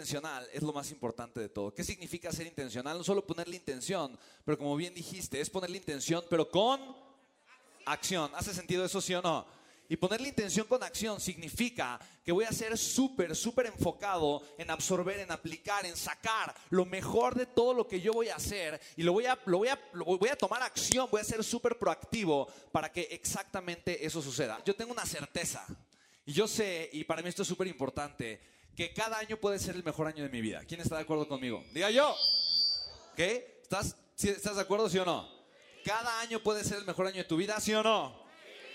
es lo más importante de todo. ¿Qué significa ser intencional? No solo ponerle intención, pero como bien dijiste, es ponerle intención, pero con acción. ¿Hace sentido eso, sí o no? Y ponerle intención con acción significa que voy a ser súper, súper enfocado en absorber, en aplicar, en sacar lo mejor de todo lo que yo voy a hacer y lo voy a, lo voy a, lo voy a tomar acción, voy a ser súper proactivo para que exactamente eso suceda. Yo tengo una certeza y yo sé, y para mí esto es súper importante, que cada año puede ser el mejor año de mi vida. ¿Quién está de acuerdo conmigo? Diga yo. ¿Ok? ¿Estás, sí, ¿Estás de acuerdo, sí o no? Cada año puede ser el mejor año de tu vida, ¿sí o no?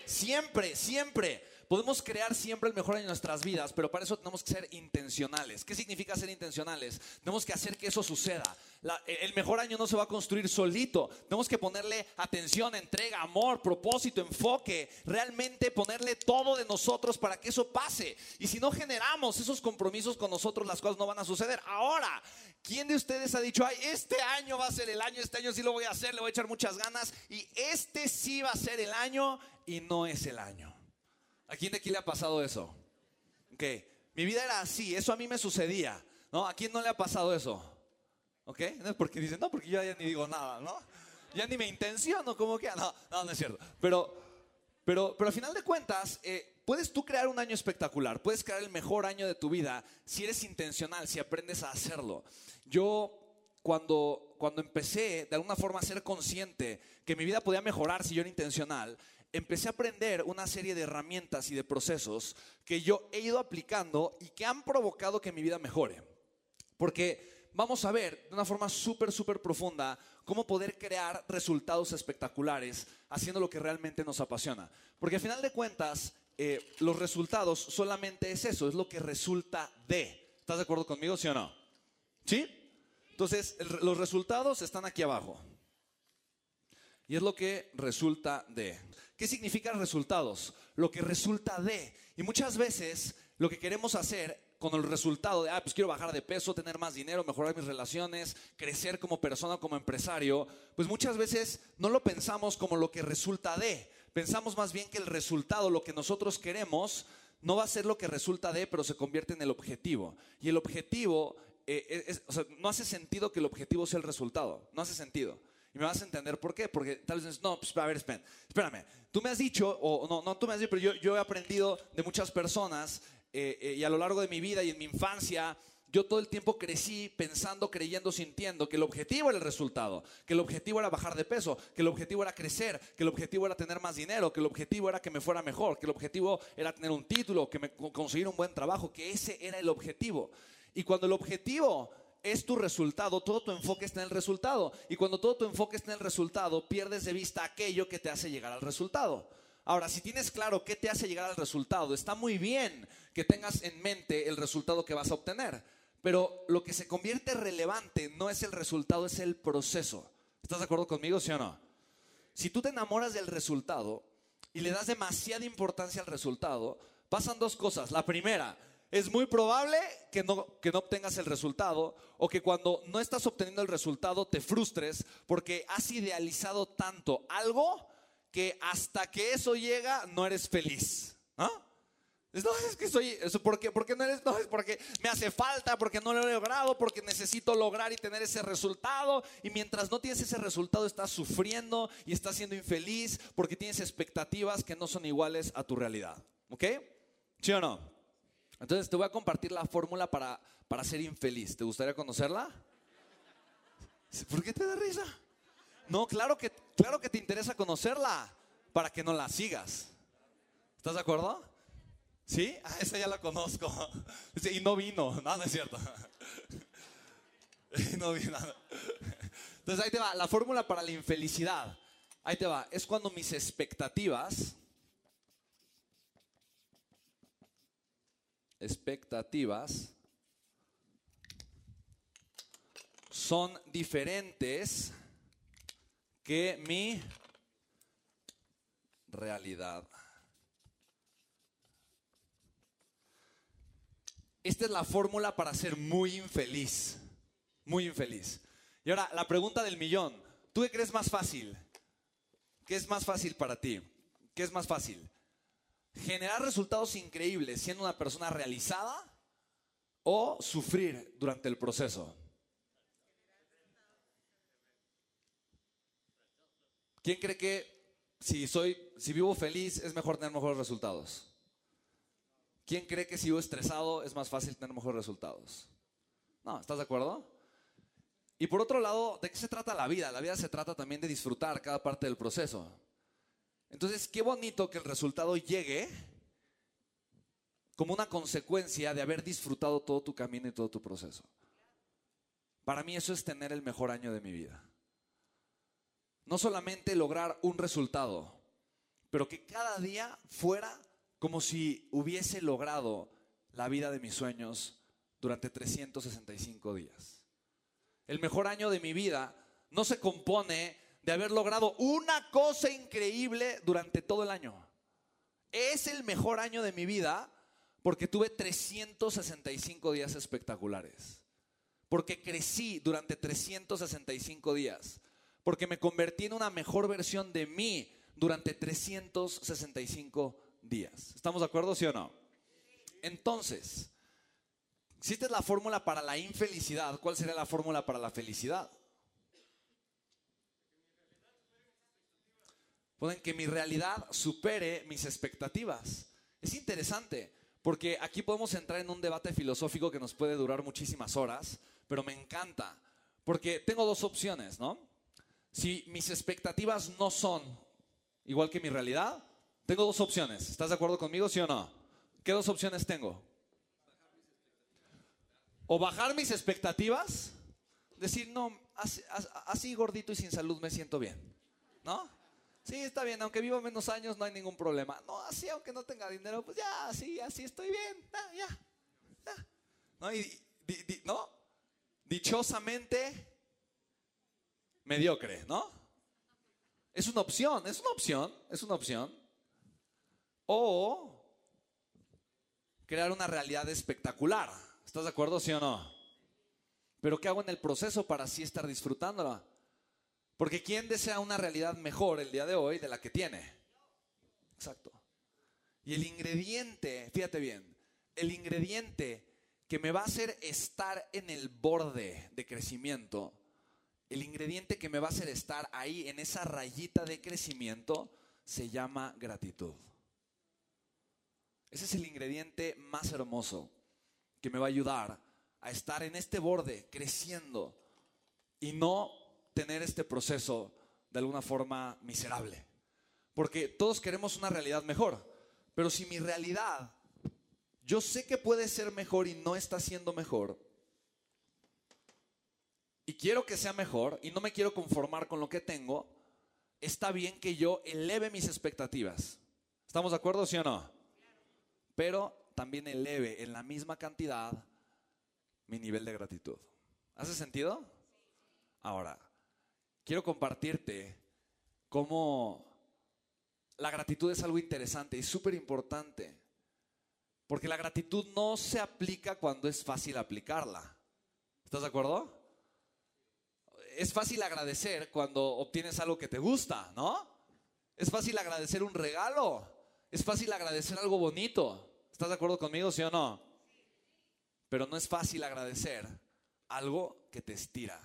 Siempre, siempre. Podemos crear siempre el mejor año de nuestras vidas, pero para eso tenemos que ser intencionales. ¿Qué significa ser intencionales? Tenemos que hacer que eso suceda. La- el mejor año no se va a construir solito. Tenemos que ponerle atención, entrega, amor, propósito, enfoque. Realmente ponerle todo de nosotros para que eso pase. Y si no generamos esos compromisos con nosotros, las cosas no van a suceder. Ahora, ¿quién de ustedes ha dicho, ay, este año va a ser el año, este año sí lo voy a hacer, le voy a echar muchas ganas, y este sí va a ser el año y no es el año? ¿A quién de aquí le ha pasado eso? Ok, mi vida era así, eso a mí me sucedía, ¿no? ¿A quién no le ha pasado eso? ¿Ok? No es porque dicen, no, porque yo ya ni digo nada, ¿no? Ya ni me intenciono, como que, no, no, no es cierto. Pero, pero, pero al final de cuentas, eh, puedes tú crear un año espectacular, puedes crear el mejor año de tu vida si eres intencional, si aprendes a hacerlo. Yo, cuando, cuando empecé de alguna forma a ser consciente que mi vida podía mejorar si yo era intencional, empecé a aprender una serie de herramientas y de procesos que yo he ido aplicando y que han provocado que mi vida mejore. Porque vamos a ver de una forma súper, súper profunda cómo poder crear resultados espectaculares haciendo lo que realmente nos apasiona. Porque al final de cuentas, eh, los resultados solamente es eso, es lo que resulta de. ¿Estás de acuerdo conmigo, sí o no? ¿Sí? Entonces, los resultados están aquí abajo. Y es lo que resulta de. ¿Qué significa resultados? Lo que resulta de. Y muchas veces lo que queremos hacer con el resultado de, ah, pues quiero bajar de peso, tener más dinero, mejorar mis relaciones, crecer como persona, como empresario, pues muchas veces no lo pensamos como lo que resulta de. Pensamos más bien que el resultado, lo que nosotros queremos, no va a ser lo que resulta de, pero se convierte en el objetivo. Y el objetivo, eh, o sea, no hace sentido que el objetivo sea el resultado. No hace sentido. Y me vas a entender por qué. Porque tal vez no, pues a ver, espérame. Tú me has dicho, o no, no tú me has dicho, pero yo, he aprendido de muchas personas eh, eh, y a lo largo de mi vida y en mi infancia, yo todo el tiempo crecí pensando, creyendo, sintiendo que el objetivo era el resultado, que el objetivo era bajar de peso, que el objetivo era crecer, que el objetivo era tener más dinero, que el objetivo era que me fuera mejor, que el objetivo era tener un título, que me co- conseguir un buen trabajo, que ese era el objetivo. Y cuando el objetivo es tu resultado, todo tu enfoque está en el resultado. Y cuando todo tu enfoque está en el resultado, pierdes de vista aquello que te hace llegar al resultado. Ahora, si tienes claro qué te hace llegar al resultado, está muy bien que tengas en mente el resultado que vas a obtener. Pero lo que se convierte relevante no es el resultado, es el proceso. ¿Estás de acuerdo conmigo, sí o no? Si tú te enamoras del resultado y le das demasiada importancia al resultado, pasan dos cosas. La primera, es muy probable que no, que no obtengas el resultado o que cuando no estás obteniendo el resultado te frustres porque has idealizado tanto algo que hasta que eso llega no eres feliz. ¿no? No, es que soy, eso, ¿por qué? ¿Por qué no eres? No, es porque me hace falta, porque no lo he logrado, porque necesito lograr y tener ese resultado. Y mientras no tienes ese resultado, estás sufriendo y estás siendo infeliz porque tienes expectativas que no son iguales a tu realidad. ¿Ok? ¿Sí o no? Entonces te voy a compartir la fórmula para, para ser infeliz. ¿Te gustaría conocerla? ¿Por qué te da risa? No, claro que, claro que te interesa conocerla para que no la sigas. ¿Estás de acuerdo? ¿Sí? Ah, esa ya la conozco. Y no vino. No, no es cierto. Y no vino. Entonces ahí te va. La fórmula para la infelicidad. Ahí te va. Es cuando mis expectativas. Expectativas. Son diferentes que mi realidad. Esta es la fórmula para ser muy infeliz. Muy infeliz. Y ahora, la pregunta del millón. ¿Tú qué crees más fácil? ¿Qué es más fácil para ti? ¿Qué es más fácil? ¿Generar resultados increíbles siendo una persona realizada o sufrir durante el proceso? ¿Quién cree que si soy, vivo feliz es mejor tener mejores resultados? ¿Quién cree que si vivo estresado es más fácil tener mejores resultados? No, ¿estás de acuerdo? Y por otro lado, ¿de qué se trata la vida? La vida se trata también de disfrutar cada parte del proceso. Entonces, qué bonito que el resultado llegue como una consecuencia de haber disfrutado todo tu camino y todo tu proceso. Para mí eso es tener el mejor año de mi vida. No solamente lograr un resultado, pero que cada día fuera como si hubiese logrado la vida de mis sueños durante 365 días. El mejor año de mi vida no se compone de haber logrado una cosa increíble durante todo el año. Es el mejor año de mi vida porque tuve 365 días espectaculares. Porque crecí durante 365 días. Porque me convertí en una mejor versión de mí durante 365 días. ¿Estamos de acuerdo, sí o no? Entonces, es la fórmula para la infelicidad, ¿cuál sería la fórmula para la felicidad? Pueden que mi realidad supere mis expectativas. Es interesante, porque aquí podemos entrar en un debate filosófico que nos puede durar muchísimas horas, pero me encanta, porque tengo dos opciones, ¿no? Si mis expectativas no son igual que mi realidad, tengo dos opciones. ¿Estás de acuerdo conmigo, sí o no? ¿Qué dos opciones tengo? o bajar mis expectativas, decir, no, así, gordito y sin salud me siento bien, ¿no? Sí, está bien, aunque vivo menos años no hay ningún problema. No, así aunque no tenga dinero, pues ya, así, así estoy bien, ya, ya. ¿No? ¿no? Dichosamente mediocre, ¿no? Es una opción, es una opción, es una opción. O crear una realidad espectacular. ¿Estás de acuerdo, sí o no? Pero ¿qué hago en el proceso para así estar disfrutándola? Porque ¿quién desea una realidad mejor el día de hoy de la que tiene? Exacto. Y el ingrediente, fíjate bien, el ingrediente que me va a hacer estar en el borde de crecimiento, el ingrediente que me va a hacer estar ahí en esa rayita de crecimiento, se llama gratitud. Ese es el ingrediente más hermoso que me va a ayudar a estar en este borde creciendo y no tener este proceso de alguna forma miserable. Porque todos queremos una realidad mejor, pero si mi realidad yo sé que puede ser mejor y no está siendo mejor, y quiero que sea mejor y no me quiero conformar con lo que tengo, está bien que yo eleve mis expectativas. ¿Estamos de acuerdo, sí o no? Pero también eleve en la misma cantidad mi nivel de gratitud. ¿Hace sentido? Ahora, quiero compartirte cómo la gratitud es algo interesante y súper importante. Porque la gratitud no se aplica cuando es fácil aplicarla. ¿Estás de acuerdo? Es fácil agradecer cuando obtienes algo que te gusta, ¿no? Es fácil agradecer un regalo. Es fácil agradecer algo bonito. ¿Estás de acuerdo conmigo, sí o no? Pero no es fácil agradecer algo que te estira,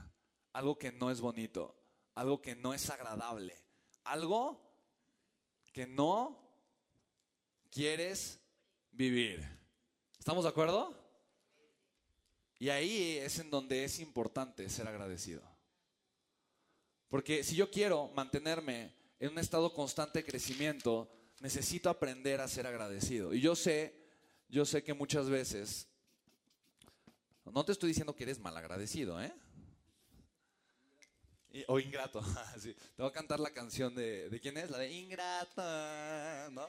algo que no es bonito, algo que no es agradable, algo que no quieres vivir. ¿Estamos de acuerdo? Y ahí es en donde es importante ser agradecido. Porque si yo quiero mantenerme en un estado constante de crecimiento, necesito aprender a ser agradecido. Y yo sé yo sé que muchas veces, no te estoy diciendo que eres malagradecido, ¿eh? O ingrato. Te voy a cantar la canción de, ¿de quién es? La de Ingrata, ¿no?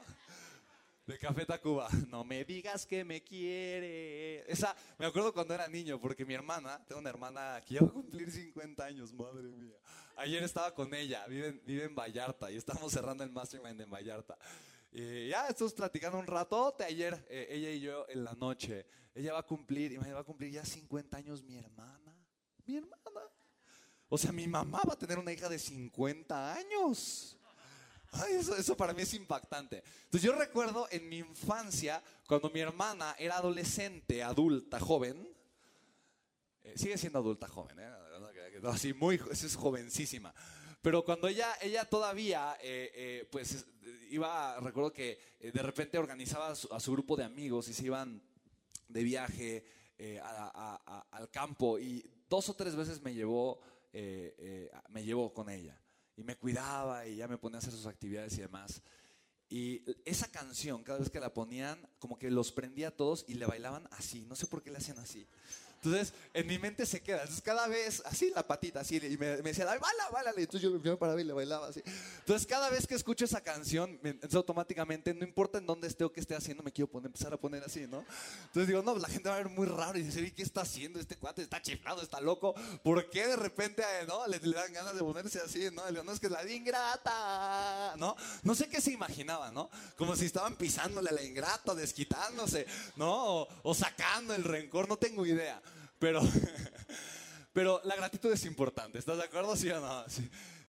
De Café Tacuba. No me digas que me quiere. Esa, me acuerdo cuando era niño, porque mi hermana, tengo una hermana que ya va a cumplir 50 años, madre mía. Ayer estaba con ella, vive, vive en Vallarta y estamos cerrando el mastermind en Vallarta. Y ya estamos platicando un ratote ayer, eh, ella y yo en la noche. Ella va a cumplir, va a cumplir ya 50 años mi hermana. Mi hermana. O sea, mi mamá va a tener una hija de 50 años. Eso, para mí es impactante. Entonces yo recuerdo en mi infancia, cuando mi hermana era adolescente, adulta, joven, eh, sigue siendo adulta joven, ¿eh? Así muy, es jovencísima. Pero cuando ella, ella todavía, eh, eh, pues iba, recuerdo que de repente organizaba a su, grupo de amigos y se iban de viaje al campo y dos o tres veces me llevó, me llevó con ella y me cuidaba y ya me ponía a hacer sus actividades y demás. Y esa canción, cada vez que la ponían, como que los prendía a todos y le bailaban así. No sé por qué le hacían así. Entonces, en mi mente se queda. Entonces, cada vez, así la patita, así, y me, me decía, baila, baila. Entonces, yo me paraba y le bailaba así. Entonces, cada vez que escucho esa canción, automáticamente, no importa en dónde esté o qué esté haciendo, me quiero poner, empezar a poner así, ¿no? Entonces, digo, no, la gente va a ver muy raro y dice, ¿qué está haciendo este cuate? Está chiflado, está loco. ¿Por qué de repente, no? Le, dan ganas de ponerse así, ¿no? Le digo, no, es que es la ingrata, ¿no? No sé qué se imaginaba, ¿no? Como si estaban pisándole a la ingrata, desquitándose, ¿no? O, o sacando el rencor, no tengo idea. Pero, pero la gratitud es importante, ¿estás de acuerdo? Sí o no.